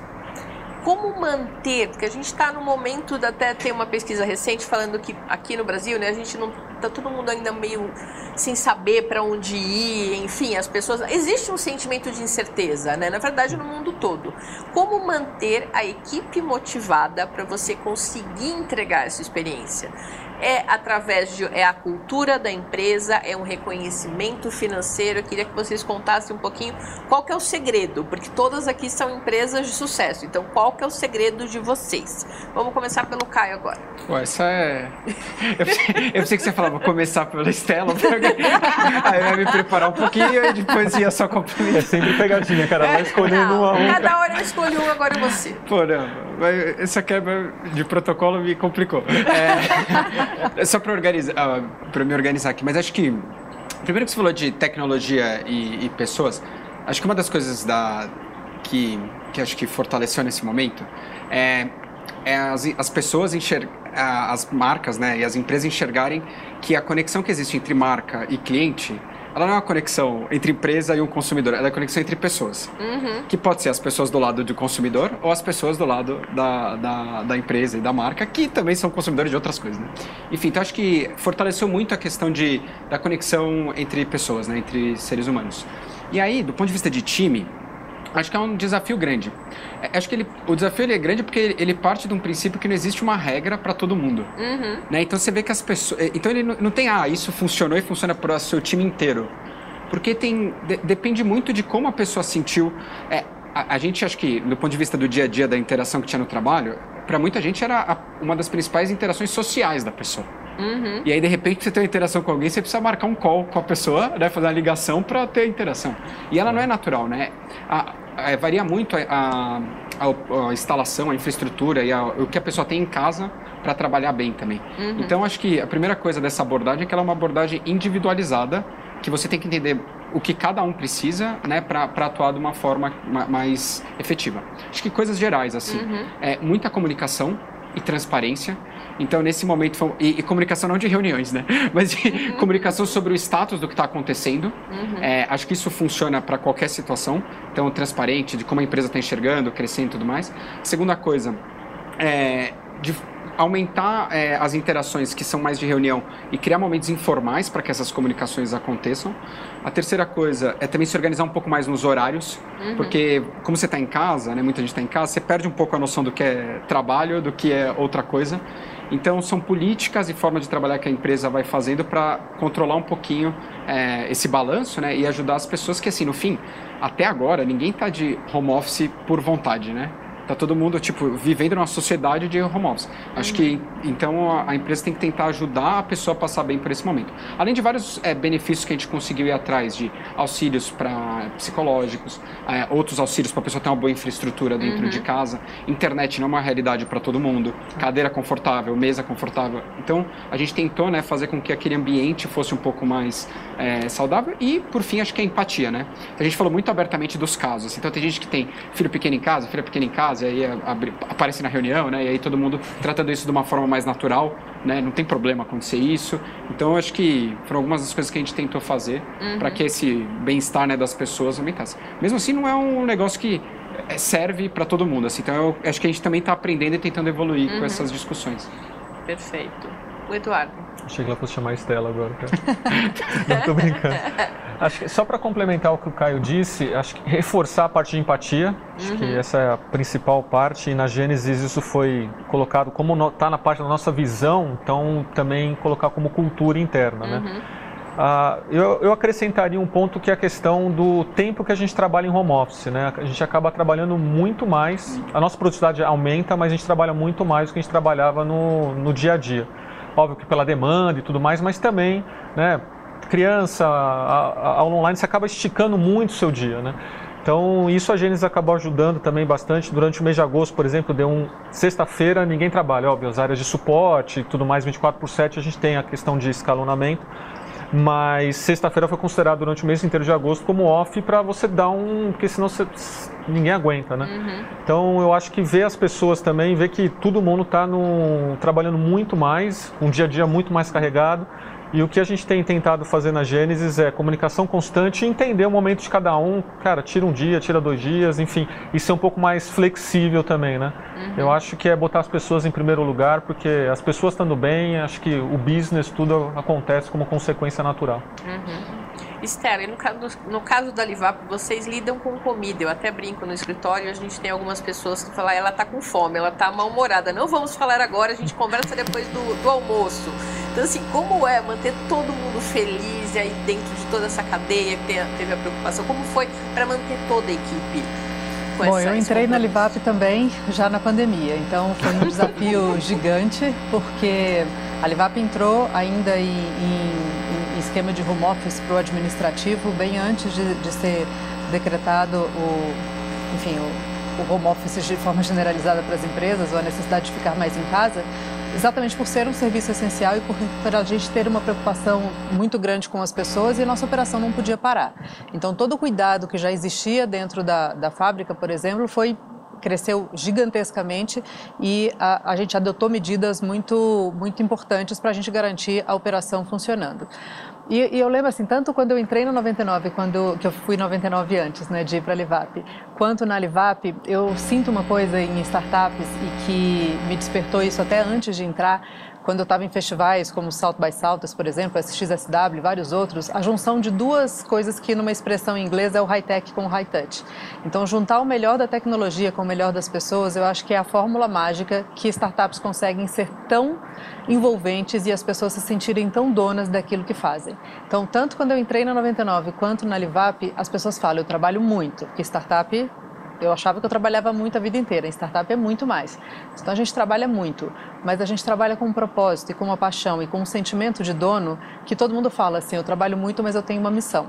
Como manter, porque a gente está no momento, de até tem uma pesquisa recente falando que aqui no Brasil, né, a gente não tá todo mundo ainda meio sem saber para onde ir, enfim, as pessoas existe um sentimento de incerteza, né? Na verdade, no mundo todo. Como manter a equipe motivada para você conseguir entregar essa experiência? É através de é a cultura da empresa, é um reconhecimento financeiro. Eu queria que vocês contassem um pouquinho qual que é o segredo, porque todas aqui são empresas de sucesso. Então, qual que é o segredo de vocês? Vamos começar pelo Caio agora. Ué, essa é. Eu pensei, eu pensei que você falava começar pela Estela, aí eu ia me preparar um pouquinho e depois ia só complementar. É sempre pegadinha, cara. Vai escolhendo não, um a um. Cada hora eu escolho um, agora é você. Pô, não. Essa quebra de protocolo me complicou. É, só para organizar, uh, para me organizar aqui, mas acho que primeiro que você falou de tecnologia e, e pessoas, acho que uma das coisas da que que acho que fortaleceu nesse momento é, é as, as pessoas enxergar as marcas, né, e as empresas enxergarem que a conexão que existe entre marca e cliente ela não é uma conexão entre empresa e um consumidor, ela é uma conexão entre pessoas. Uhum. Que pode ser as pessoas do lado do consumidor ou as pessoas do lado da, da, da, empresa e da marca, que também são consumidores de outras coisas. Né? Enfim, então acho que fortaleceu muito a questão de, da conexão entre pessoas, né? entre seres humanos. E aí, do ponto de vista de time, acho que é um desafio grande. É, acho que ele, o desafio ele é grande porque ele, parte de um princípio que não existe uma regra para todo mundo. Uhum. Né? Então você vê que as pessoas. É, então ele não, não, tem, ah, isso funcionou e funciona para o seu time inteiro. Porque tem, de, depende muito de como a pessoa sentiu. É, a, a, gente, acho que, do ponto de vista do dia a dia, da interação que tinha no trabalho, para muita gente era a, uma das principais interações sociais da pessoa. Uhum. E aí, de repente, você tem uma interação com alguém, você precisa marcar um call com a pessoa, né, fazer uma ligação para ter interação. E ela não é natural, né? A, a, varia muito a, a, instalação, a infraestrutura e o que a pessoa tem em casa para trabalhar bem também. Uhum. Então, acho que a primeira coisa dessa abordagem é que ela é uma abordagem individualizada, que você tem que entender o que cada um precisa, né, para atuar de uma forma mais efetiva. Acho que coisas gerais, assim, uhum. é muita comunicação e transparência. Então, nesse momento, e, e, comunicação não de reuniões, né? Mas de uhum. comunicação sobre o status do que está acontecendo. Uhum. É, acho que isso funciona para qualquer situação. Então, transparente, de como a empresa está enxergando, crescendo e tudo mais. Segunda coisa, é, de aumentar é, as interações que são mais de reunião e criar momentos informais para que essas comunicações aconteçam. A terceira coisa é também se organizar um pouco mais nos horários, uhum. porque como você está em casa, né, muita gente está em casa, você perde um pouco a noção do que é trabalho, do que é outra coisa. Então, são políticas e formas de trabalhar que a empresa vai fazendo para controlar um pouquinho é, esse balanço né, e ajudar as pessoas que, assim, no fim, até agora, ninguém está de home office por vontade, né? Tá todo mundo, tipo, vivendo numa sociedade de home office. Acho uhum. que, então, a, a, empresa tem que tentar ajudar a pessoa a passar bem por esse momento. Além de vários é, benefícios que a gente conseguiu ir atrás, de auxílios para psicológicos, é, outros auxílios para a pessoa ter uma boa infraestrutura dentro uhum. de casa. Internet não é uma realidade para todo mundo. Cadeira confortável, mesa confortável. Então, a gente tentou, né, fazer com que aquele ambiente fosse um pouco mais é, saudável. E, por fim, acho que é a empatia, né? A gente falou muito abertamente dos casos. Então, tem gente que tem filho pequeno em casa, filha pequena em casa, e aí abre, aparece na reunião, né? E aí todo mundo tratando isso de uma forma mais natural, né? Não tem problema acontecer isso. Então acho que foram algumas das coisas que a gente tentou fazer uhum. para que esse bem-estar né, das pessoas aumentasse. Mesmo assim, não é um negócio que é, serve para todo mundo, assim. Então eu acho que a gente também está aprendendo e tentando evoluir uhum. com essas discussões. Perfeito. O Eduardo. Achei que ela fosse chamar a Estela agora. Não, tô brincando. Acho que só para complementar o que o Caio disse, acho que reforçar a parte de empatia, acho uhum. que essa é a principal parte, e na Gênesis isso foi colocado como está na parte da nossa visão, então também colocar como cultura interna, né? Uhum. Uh, eu, eu, acrescentaria um ponto que é a questão do tempo que a gente trabalha em home office. Né? A gente acaba trabalhando muito mais, a nossa produtividade aumenta, mas a gente trabalha muito mais do que a gente trabalhava no, no dia a dia. Óbvio que pela demanda e tudo mais, mas também, né, criança, a, a, online, você acaba esticando muito o seu dia. Né? Então, isso a Gênesis acabou ajudando também bastante. Durante o mês de agosto, por exemplo, deu um. Sexta-feira ninguém trabalha, óbvio, as áreas de suporte e tudo mais, 24 por 7, a gente tem a questão de escalonamento mas sexta-feira foi considerado durante o mês inteiro de agosto como off para você dar um. porque senão você, ninguém aguenta, né? Uhum. Então eu acho que ver as pessoas também, ver que todo mundo está trabalhando muito mais, um dia a dia muito mais carregado. E o que a gente tem tentado fazer na Gênesis é comunicação constante e entender o momento de cada um. Cara, tira um dia, tira dois dias, enfim. E ser um pouco mais flexível também, né? Uhum. Eu acho que é botar as pessoas em primeiro lugar, porque as pessoas estando bem, acho que o business, tudo acontece como consequência natural. Uhum. Esther, no caso, no caso da Livap, vocês lidam com comida. Eu até brinco no escritório, a gente tem algumas pessoas que falam, ela tá com fome, ela tá mal-humorada. Não vamos falar agora, a gente conversa depois do, do almoço. Então, assim, como é manter todo mundo feliz e aí dentro de toda essa cadeia que teve a preocupação? Como foi para manter toda a equipe? Bom, eu entrei na Livap também já na pandemia, então foi um desafio gigante, porque a Livap entrou ainda em, em, em esquema de home office para o administrativo bem antes de, de, ser decretado o, enfim, o, o home office de forma generalizada para as empresas ou a necessidade de ficar mais em casa exatamente por ser um serviço essencial e por, a gente ter uma preocupação muito grande com as pessoas e a nossa operação não podia parar. Então, todo o cuidado que já existia dentro da, da fábrica, por exemplo, foi cresceu gigantescamente e a, a gente adotou medidas muito, muito importantes para a gente garantir a operação funcionando. E, e, eu lembro assim, tanto quando eu entrei no 99, quando que eu fui 99 antes, né, de ir para a Livap, quanto na Livap, eu sinto uma coisa em startups e que me despertou isso até antes de entrar, quando eu estava em festivais como South by Southwest, por exemplo, SXSW, vários outros, a junção de duas coisas que numa expressão em inglês é o high-tech com o high-touch. Então, juntar o melhor da tecnologia com o melhor das pessoas, eu acho que é a fórmula mágica que startups conseguem ser tão envolventes e as pessoas se sentirem tão donas daquilo que fazem. Então, tanto quando eu entrei na 99 quanto na Livap, as pessoas falam, eu trabalho muito, porque startup eu achava que eu trabalhava muito a vida inteira. Em startup é muito mais. Então a gente trabalha muito, mas a gente trabalha com um propósito e com uma paixão e com um sentimento de dono que todo mundo fala assim: eu trabalho muito, mas eu tenho uma missão.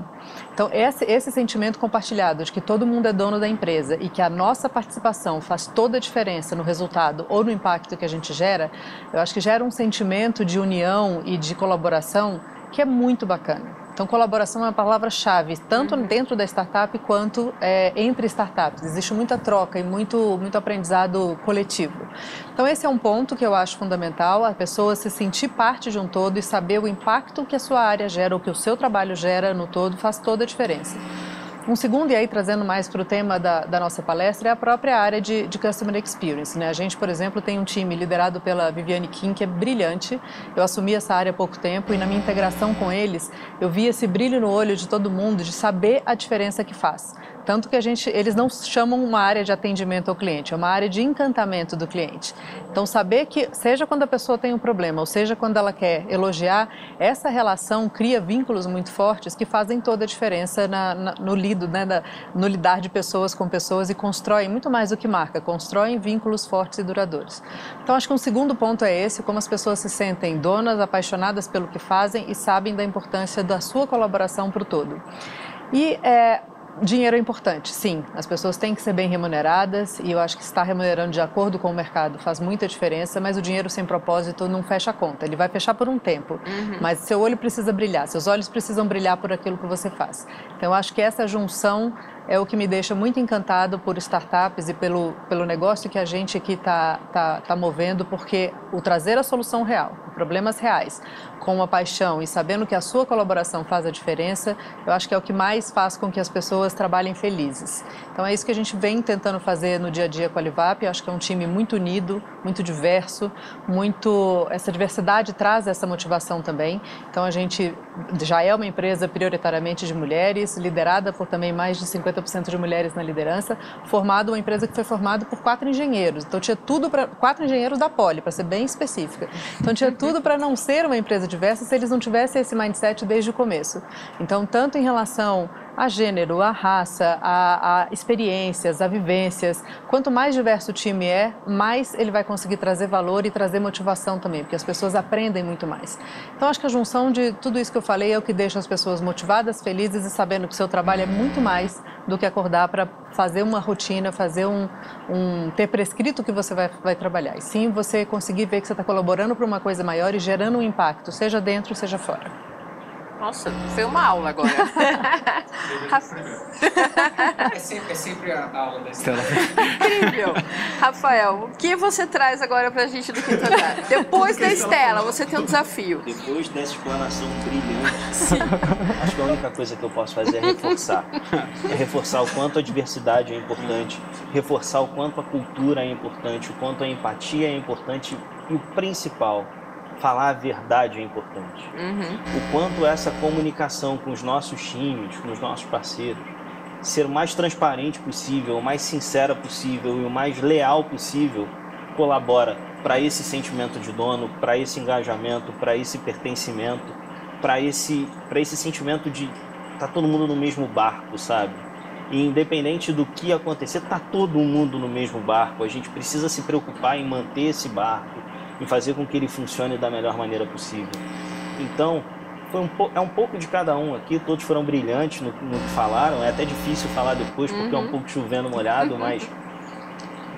Então esse, esse sentimento compartilhado de que todo mundo é dono da empresa e que a nossa participação faz toda a diferença no resultado ou no impacto que a gente gera, eu acho que gera um sentimento de união e de colaboração que é muito bacana. Então, colaboração é uma palavra-chave, tanto uhum. dentro da startup quanto é, entre startups. Existe muita troca e muito, muito aprendizado coletivo. Então, esse é um ponto que eu acho fundamental, a pessoa se sentir parte de um todo e saber o impacto que a sua área gera, ou que o seu trabalho gera no todo, faz toda a diferença. Um segundo, e aí trazendo mais para o tema da, da, nossa palestra, é a própria área de, de Customer Experience. Né? A gente, por exemplo, tem um time liderado pela Viviane Kim, que é brilhante. Eu assumi essa área há pouco tempo e na minha integração com eles, eu vi esse brilho no olho de todo mundo, de saber a diferença que faz. Tanto que a gente, eles não chamam uma área de atendimento ao cliente, é uma área de encantamento do cliente. Então, saber que, seja quando a pessoa tem um problema, ou seja quando ela quer elogiar, essa relação cria vínculos muito fortes que fazem toda a diferença na, na, no lido, né, no lidar de pessoas com pessoas e constroem muito mais do que marca, constroem vínculos fortes e duradouros. Então, acho que um segundo ponto é esse, como as pessoas se sentem donas, apaixonadas pelo que fazem e sabem da importância da sua colaboração para o todo. E é, Dinheiro é importante, sim. As pessoas têm que ser bem remuneradas e eu acho que estar remunerando de acordo com o mercado faz muita diferença, mas o dinheiro sem propósito não fecha a conta. Ele vai fechar por um tempo, uhum. mas seu olho precisa brilhar, seus olhos precisam brilhar por aquilo que você faz. Então eu acho que essa junção é o que me deixa muito encantado por startups e pelo, pelo negócio que a gente aqui está tá, tá movendo, porque o trazer a solução real, problemas reais, com uma paixão e sabendo que a sua colaboração faz a diferença, eu acho que é o que mais faz com que as pessoas trabalhem felizes. Então é isso que a gente vem tentando fazer no dia a dia com a Livap. Eu acho que é um time muito unido, muito diverso, muito essa diversidade traz essa motivação também. Então a gente já é uma empresa prioritariamente de mulheres, liderada por também mais de 50% de mulheres na liderança, formada uma empresa que foi formada por quatro engenheiros. Então tinha tudo para quatro engenheiros da Poli, para ser bem específica. Então tinha tudo para não ser uma empresa de diversas se eles não tivessem esse mindset desde o começo. Então, tanto em relação a gênero, a raça, a, a, experiências, a vivências. Quanto mais diverso o time é, mais ele vai conseguir trazer valor e trazer motivação também, porque as pessoas aprendem muito mais. Então, acho que a junção de tudo isso que eu falei é o que deixa as pessoas motivadas, felizes e sabendo que o seu trabalho é muito mais do que acordar para fazer uma rotina, fazer um, um ter prescrito que você vai, vai trabalhar. E sim, você conseguir ver que você está colaborando para uma coisa maior e gerando um impacto, seja dentro, seja fora. Nossa, foi uma aula agora. é, sempre, é sempre a aula da Estela. Incrível. Rafael, o que você traz agora pra gente do quinto andar? Depois da Estela, você tem um desafio. Depois dessa explanação brilhante, Sim. acho que a única coisa que eu posso fazer é reforçar. É reforçar o quanto a diversidade é importante, reforçar o quanto a cultura é importante, o quanto a empatia é importante e o principal, falar a verdade é importante. Uhum. O quanto essa comunicação com os nossos times, com os nossos parceiros, ser o mais transparente possível, o mais sincera possível e o mais leal possível colabora para esse sentimento de dono, para esse engajamento, para esse pertencimento, para esse, esse sentimento de tá todo mundo no mesmo barco, sabe? E independente do que acontecer, tá todo mundo no mesmo barco. A gente precisa se preocupar em manter esse barco, e fazer com que ele funcione da melhor maneira possível. Então, foi um é um pouco de cada um aqui, todos foram brilhantes no, no que falaram, é até difícil falar depois porque uhum. é um uhum. pouco chovendo molhado, uhum. mas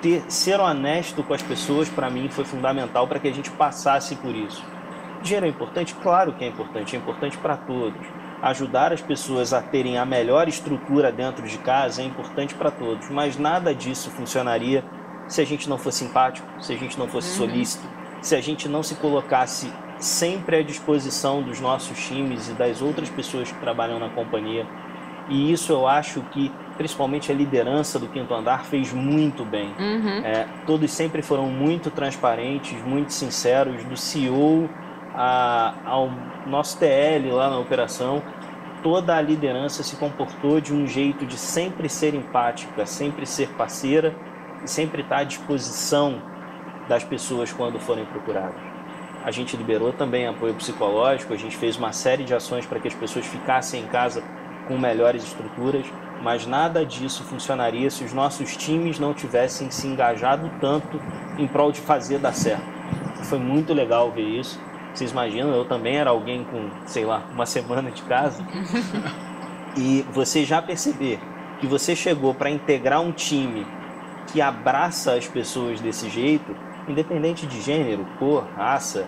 ter, ser honesto com as pessoas para mim foi fundamental para que a gente passasse por isso. Dinheiro é importante? Claro que é importante, é importante para todos. Ajudar as pessoas a terem a melhor estrutura dentro de casa é importante para todos, mas nada disso funcionaria se a gente não fosse simpático, se a gente não fosse uhum. solícito, se a gente não se colocasse sempre à disposição dos nossos times e das outras pessoas que trabalham na companhia. E isso eu acho que, principalmente a liderança do Quinto Andar, fez muito bem. Uhum. É, todos sempre foram muito transparentes, muito sinceros, do CEO a, ao nosso TL lá na operação. Toda a liderança se comportou de um jeito de sempre ser empática, sempre ser parceira e sempre estar à disposição das pessoas quando forem procuradas. A gente liberou também apoio psicológico, a gente fez uma série de ações para que as pessoas ficassem em casa com melhores estruturas, mas nada disso funcionaria se os nossos times não tivessem se engajado tanto em prol de fazer dar certo. Foi muito legal ver isso. Vocês imaginam, eu também era alguém com, sei lá, uma semana de casa. e você já perceber que você chegou para integrar um time que abraça as pessoas desse jeito, independente de gênero, cor, raça,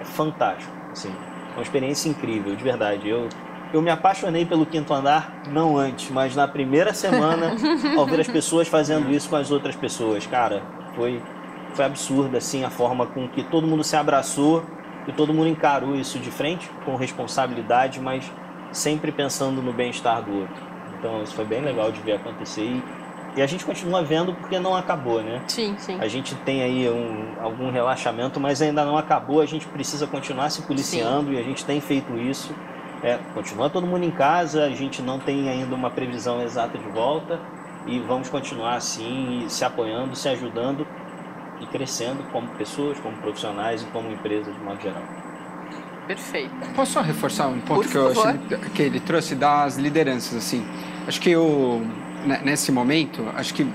é fantástico. Assim, é uma experiência incrível, de verdade. Eu, eu me apaixonei pelo quinto andar, não antes, mas na primeira semana, ao ver as pessoas fazendo isso com as outras pessoas. Cara, foi, foi absurda assim, a forma com que todo mundo se abraçou e todo mundo encarou isso de frente, com responsabilidade, mas sempre pensando no bem-estar do outro. Então, isso foi bem legal de ver acontecer. E e a gente continua vendo porque não acabou, né? Sim, sim. A gente tem aí um, algum relaxamento, mas ainda não acabou. A gente precisa continuar se policiando sim. e a gente tem feito isso. É, continua todo mundo em casa, a gente não tem ainda uma previsão exata de volta e vamos continuar assim, se apoiando, se ajudando e crescendo como pessoas, como profissionais e como empresa de modo geral. Perfeito. Posso só reforçar um ponto Por que eu achei que ele trouxe das lideranças assim? Acho que o né, nesse momento, acho que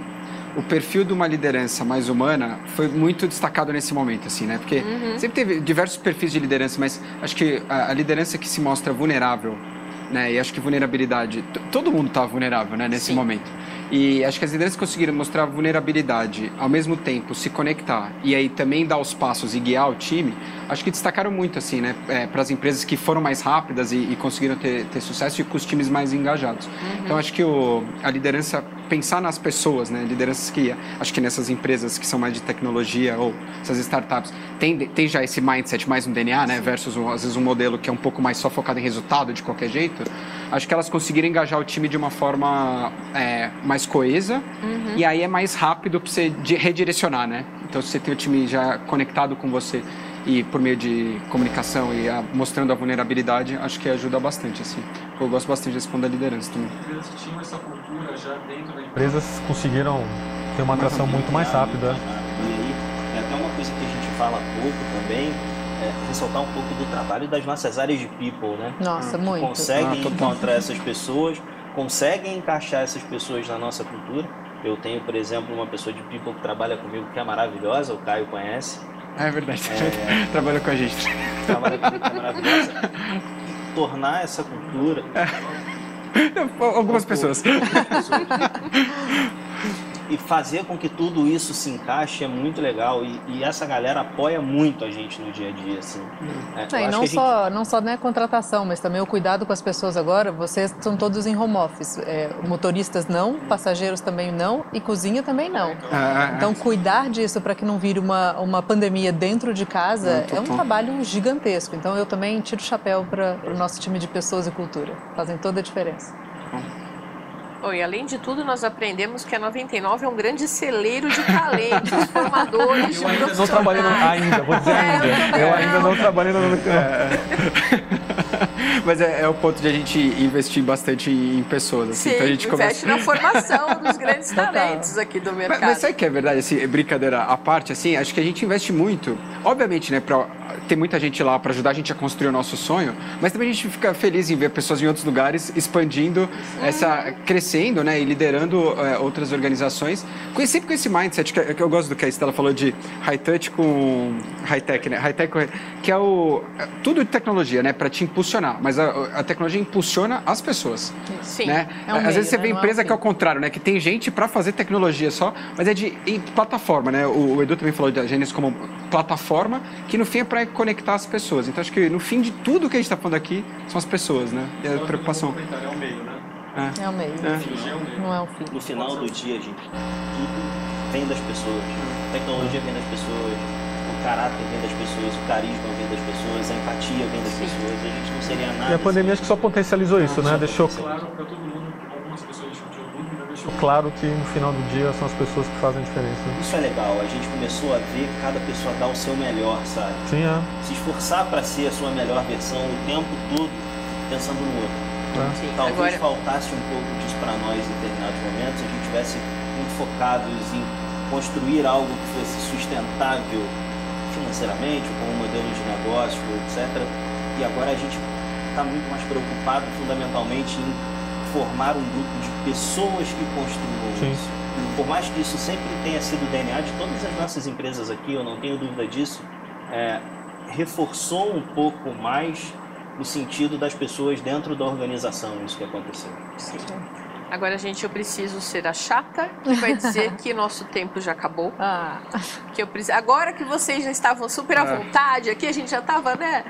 o perfil de uma liderança mais humana foi muito destacado nesse momento, assim, né? Porque uhum. sempre teve diversos perfis de liderança, mas acho que a, a liderança que se mostra vulnerável né? E acho que vulnerabilidade, todo mundo está vulnerável, né, nesse Sim. momento. E acho que as lideranças conseguiram mostrar vulnerabilidade, ao mesmo tempo se conectar e aí também dar os passos e guiar o time, acho que destacaram muito, assim, né, é, para as empresas que foram mais rápidas e, e conseguiram ter, ter, sucesso e com os times mais engajados. Uhum. Então, acho que o, a liderança, pensar nas pessoas, né, lideranças que, acho que nessas empresas que são mais de tecnologia ou essas startups, tem, tem já esse mindset mais no DNA, né, versus, às vezes, um modelo que é um pouco mais só focado em resultado de qualquer jeito, acho que elas conseguiram engajar o time de uma forma é, mais coesa uhum. e aí é mais rápido para você redirecionar, né? Então, se você tem o time já conectado com você e por meio de comunicação e a, mostrando a vulnerabilidade, acho que ajuda bastante, assim. Eu gosto bastante desse ponto da liderança também. Empresas tinham essa cultura já dentro da empresas conseguiram ter uma atração muito mais rápida. E aí, é até uma coisa que a gente fala pouco também, é, ressaltar um pouco do trabalho das nossas áreas de people, né? Nossa, que muito. Conseguem ah, encontrar essas pessoas, conseguem encaixar essas pessoas na nossa cultura. Eu tenho, por exemplo, uma pessoa de people que trabalha comigo que é maravilhosa, o Caio conhece. É verdade, é, trabalha com a gente. Trabalha comigo que é maravilhosa. Tornar essa cultura. Algumas pessoas. e fazer com que tudo isso se encaixe é muito legal. E, e essa galera apoia muito a gente no dia a dia assim. É, não só gente... não só né contratação mas também o cuidado com as pessoas agora. Vocês são todos em home office. É, motoristas não passageiros também não e cozinha também não. Ah, é, é. então cuidar disso para que não vire uma uma pandemia dentro de casa é um trabalho gigantesco. Então eu também tiro o chapéu para o nosso time de pessoas e cultura. Fazem toda a diferença Oh, e além de tudo, nós aprendemos que a 99 é um grande celeiro de talentos, formadores eu ainda não trabalhei no, ainda, vou dizer é, ainda. Eu, eu ainda não trabalhei na 99. É. Mas é, é, o ponto de a gente investir bastante em pessoas. Assim, Sim, então a gente investe começa... na formação dos grandes talentos aqui do mercado. Mas, mas sabe que é verdade, assim, brincadeira à parte, assim, acho que a gente investe muito, obviamente, né, pra, tem muita gente lá para ajudar a gente a construir o nosso sonho, mas também a gente fica feliz em ver pessoas em outros lugares expandindo, essa, crescendo né, e liderando é, outras organizações, com, sempre com esse mindset que, que, eu gosto do que a Estela falou de high touch com high tech, né? High tech, que é o tudo de tecnologia, né, para te impulsionar, mas a, a, tecnologia impulsiona as pessoas. Sim. Né? É um Às meio, vezes você né? vê empresa é um que é o contrário, né, que tem gente para fazer tecnologia só, mas é de plataforma, né? O, o Edu também falou da Gênesis como plataforma, que no fim é para conectar as pessoas. Então acho que no fim de tudo que a gente está falando aqui são as pessoas, né? E a preocupação. É o meio, né? É, é o meio. É. Não é o fim. No final do dia, gente, tudo vem das pessoas. A tecnologia vem das pessoas, o caráter vem das pessoas, o carisma vem das pessoas, a empatia vem das pessoas. A gente seria nada. E a pandemia acho que só potencializou isso, né? Deixou claro para todo mundo, algumas pessoas deixou deixou claro que no final do dia são as pessoas que fazem a diferença. Isso é legal, a gente começou a ver cada pessoa dar o seu melhor, sabe? Sim, é. Se esforçar para ser a sua melhor versão o tempo todo, pensando no outro. Sim, Talvez agora... faltasse um pouco disso para nós em determinados momentos, a gente estivesse muito focados em construir algo que fosse sustentável financeiramente, como modelo de negócio, etc. E agora a gente está muito mais preocupado fundamentalmente em formar um grupo de pessoas que construam Sim. isso. Por mais que isso sempre tenha sido o DNA de todas as nossas empresas aqui, eu não tenho dúvida disso, é, reforçou um pouco mais no sentido das pessoas dentro da organização, isso que aconteceu. Sim. Agora, gente, eu preciso ser a chata que vai dizer que nosso tempo já acabou. Ah. Que eu preciso... Agora que vocês já estavam super à é. vontade, aqui a gente já estava, né?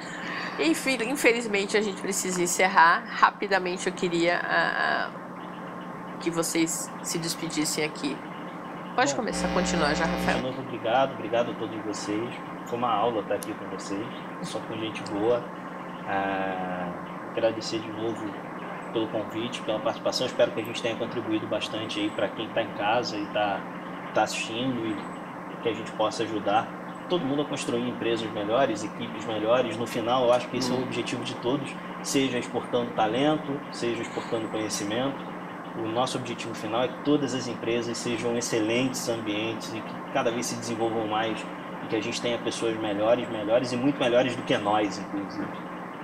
Enfim, infelizmente a gente precisa encerrar. Rapidamente eu queria uh, que vocês se despedissem aqui. Pode Bom, começar, continuar já, Rafael. De novo, obrigado, obrigado a todos vocês. Foi uma aula estar aqui com vocês, só com gente boa. Ah, agradecer de novo pelo convite, pela participação. Espero que a gente tenha contribuído bastante aí para quem está em casa e está tá assistindo e que a gente possa ajudar todo mundo a construir empresas melhores, equipes melhores. No final, eu acho que esse é o objetivo de todos, seja exportando talento, seja exportando conhecimento. O nosso objetivo final é que todas as empresas sejam excelentes ambientes e que cada vez se desenvolvam mais e que a gente tenha pessoas melhores, melhores e muito melhores do que nós, inclusive.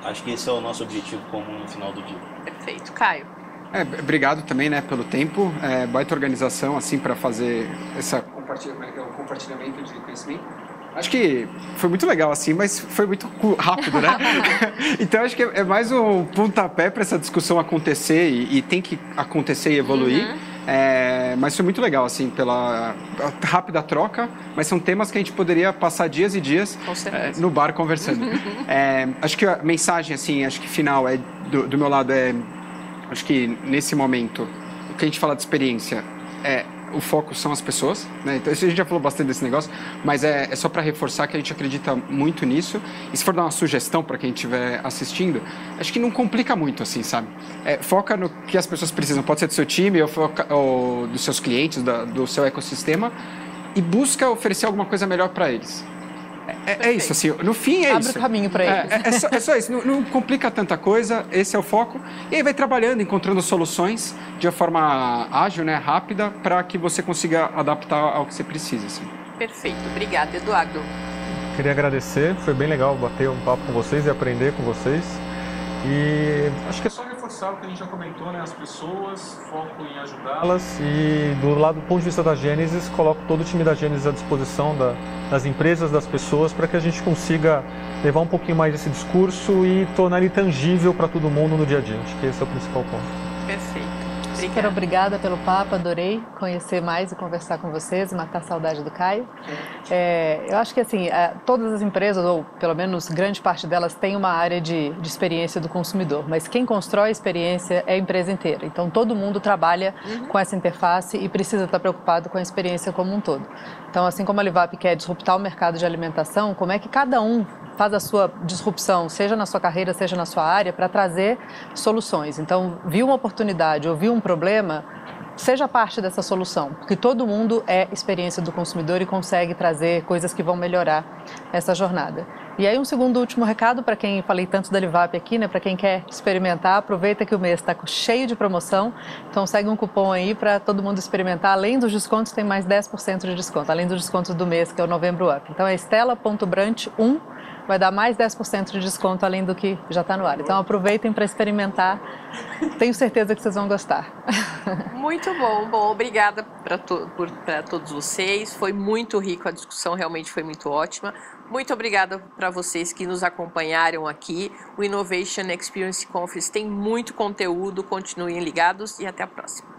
Acho que esse é o nosso objetivo comum no final do dia. Perfeito. Caio. É, obrigado também né, pelo tempo. É, baita organização assim para fazer essa compartilhamento, é é compartilhamento de conhecimento. Acho que foi muito legal, assim, mas foi muito rápido, né? então, acho que é mais um pontapé para essa discussão acontecer e, e, tem que acontecer e evoluir. Uhum. É, mas foi muito legal, assim, pela rápida troca, mas são temas que a gente poderia passar dias e dias é, no bar conversando. é, acho que a mensagem, assim, acho que final é do, do meu lado é, acho que nesse momento, o que a gente fala de experiência é o foco são as pessoas, né? Então, isso a gente já falou bastante desse negócio, mas é, é só para reforçar que a gente acredita muito nisso. E se for dar uma sugestão para quem estiver assistindo, acho que não complica muito, assim, sabe? É, foca no que as pessoas precisam, pode ser do seu time ou, foca, ou dos seus clientes, da, do seu ecossistema, e busca oferecer alguma coisa melhor para eles. É, é, isso, assim, no fim é Abre isso. Abre o caminho para é, eles. É, é, só, é, só, isso, não, não, complica tanta coisa, esse é o foco. E aí vai trabalhando, encontrando soluções de uma forma ágil, né, rápida, para que você consiga adaptar ao que você precisa. Assim. Perfeito, obrigada, Eduardo. Queria agradecer, foi bem legal bater um papo com vocês e aprender com vocês. E acho que é só reforçar o que a gente já comentou, né? As pessoas, foco em ajudá-las e do lado do ponto de vista da Gênesis, coloco todo o time da Gênesis à disposição da, das empresas, das pessoas, para que a gente consiga levar um pouquinho mais esse discurso e tornar ele tangível para todo mundo no dia a dia. Acho que esse é o principal ponto. Perfeito. Super obrigada pelo papo, adorei conhecer mais e conversar com vocês, matar a saudade do Caio. É, eu acho que assim, é, todas as empresas, ou pelo menos grande parte delas, têm uma área de, de experiência do consumidor, mas quem constrói a experiência é a empresa inteira. Então todo mundo trabalha uhum. com essa interface e precisa estar preocupado com a experiência como um todo. Então, assim como a Livap quer disruptar o mercado de alimentação, como é que cada um faz a sua disrupção, seja na sua carreira, seja na sua área, para trazer soluções. Então, viu uma oportunidade ou viu um problema, seja parte dessa solução, porque todo mundo é experiência do consumidor e consegue trazer coisas que vão melhorar essa jornada. E aí um segundo último recado para quem falei tanto da Livap aqui, né, para quem quer experimentar, aproveita que o mês está cheio de promoção, então segue um cupom aí para todo mundo experimentar. Além dos descontos, tem mais 10% de desconto, além dos descontos do mês, que é o Novembro Up. Então é estela.brant1 vai dar mais 10% de desconto além do que já está no ar. Então aproveitem para experimentar. Tenho certeza que vocês vão gostar. Muito bom, bom, obrigada para to todos vocês. Foi muito rico a discussão, realmente foi muito ótima. Muito obrigada para vocês que nos acompanharam aqui. O Innovation Experience Conference tem muito conteúdo. Continuem ligados e até a próxima.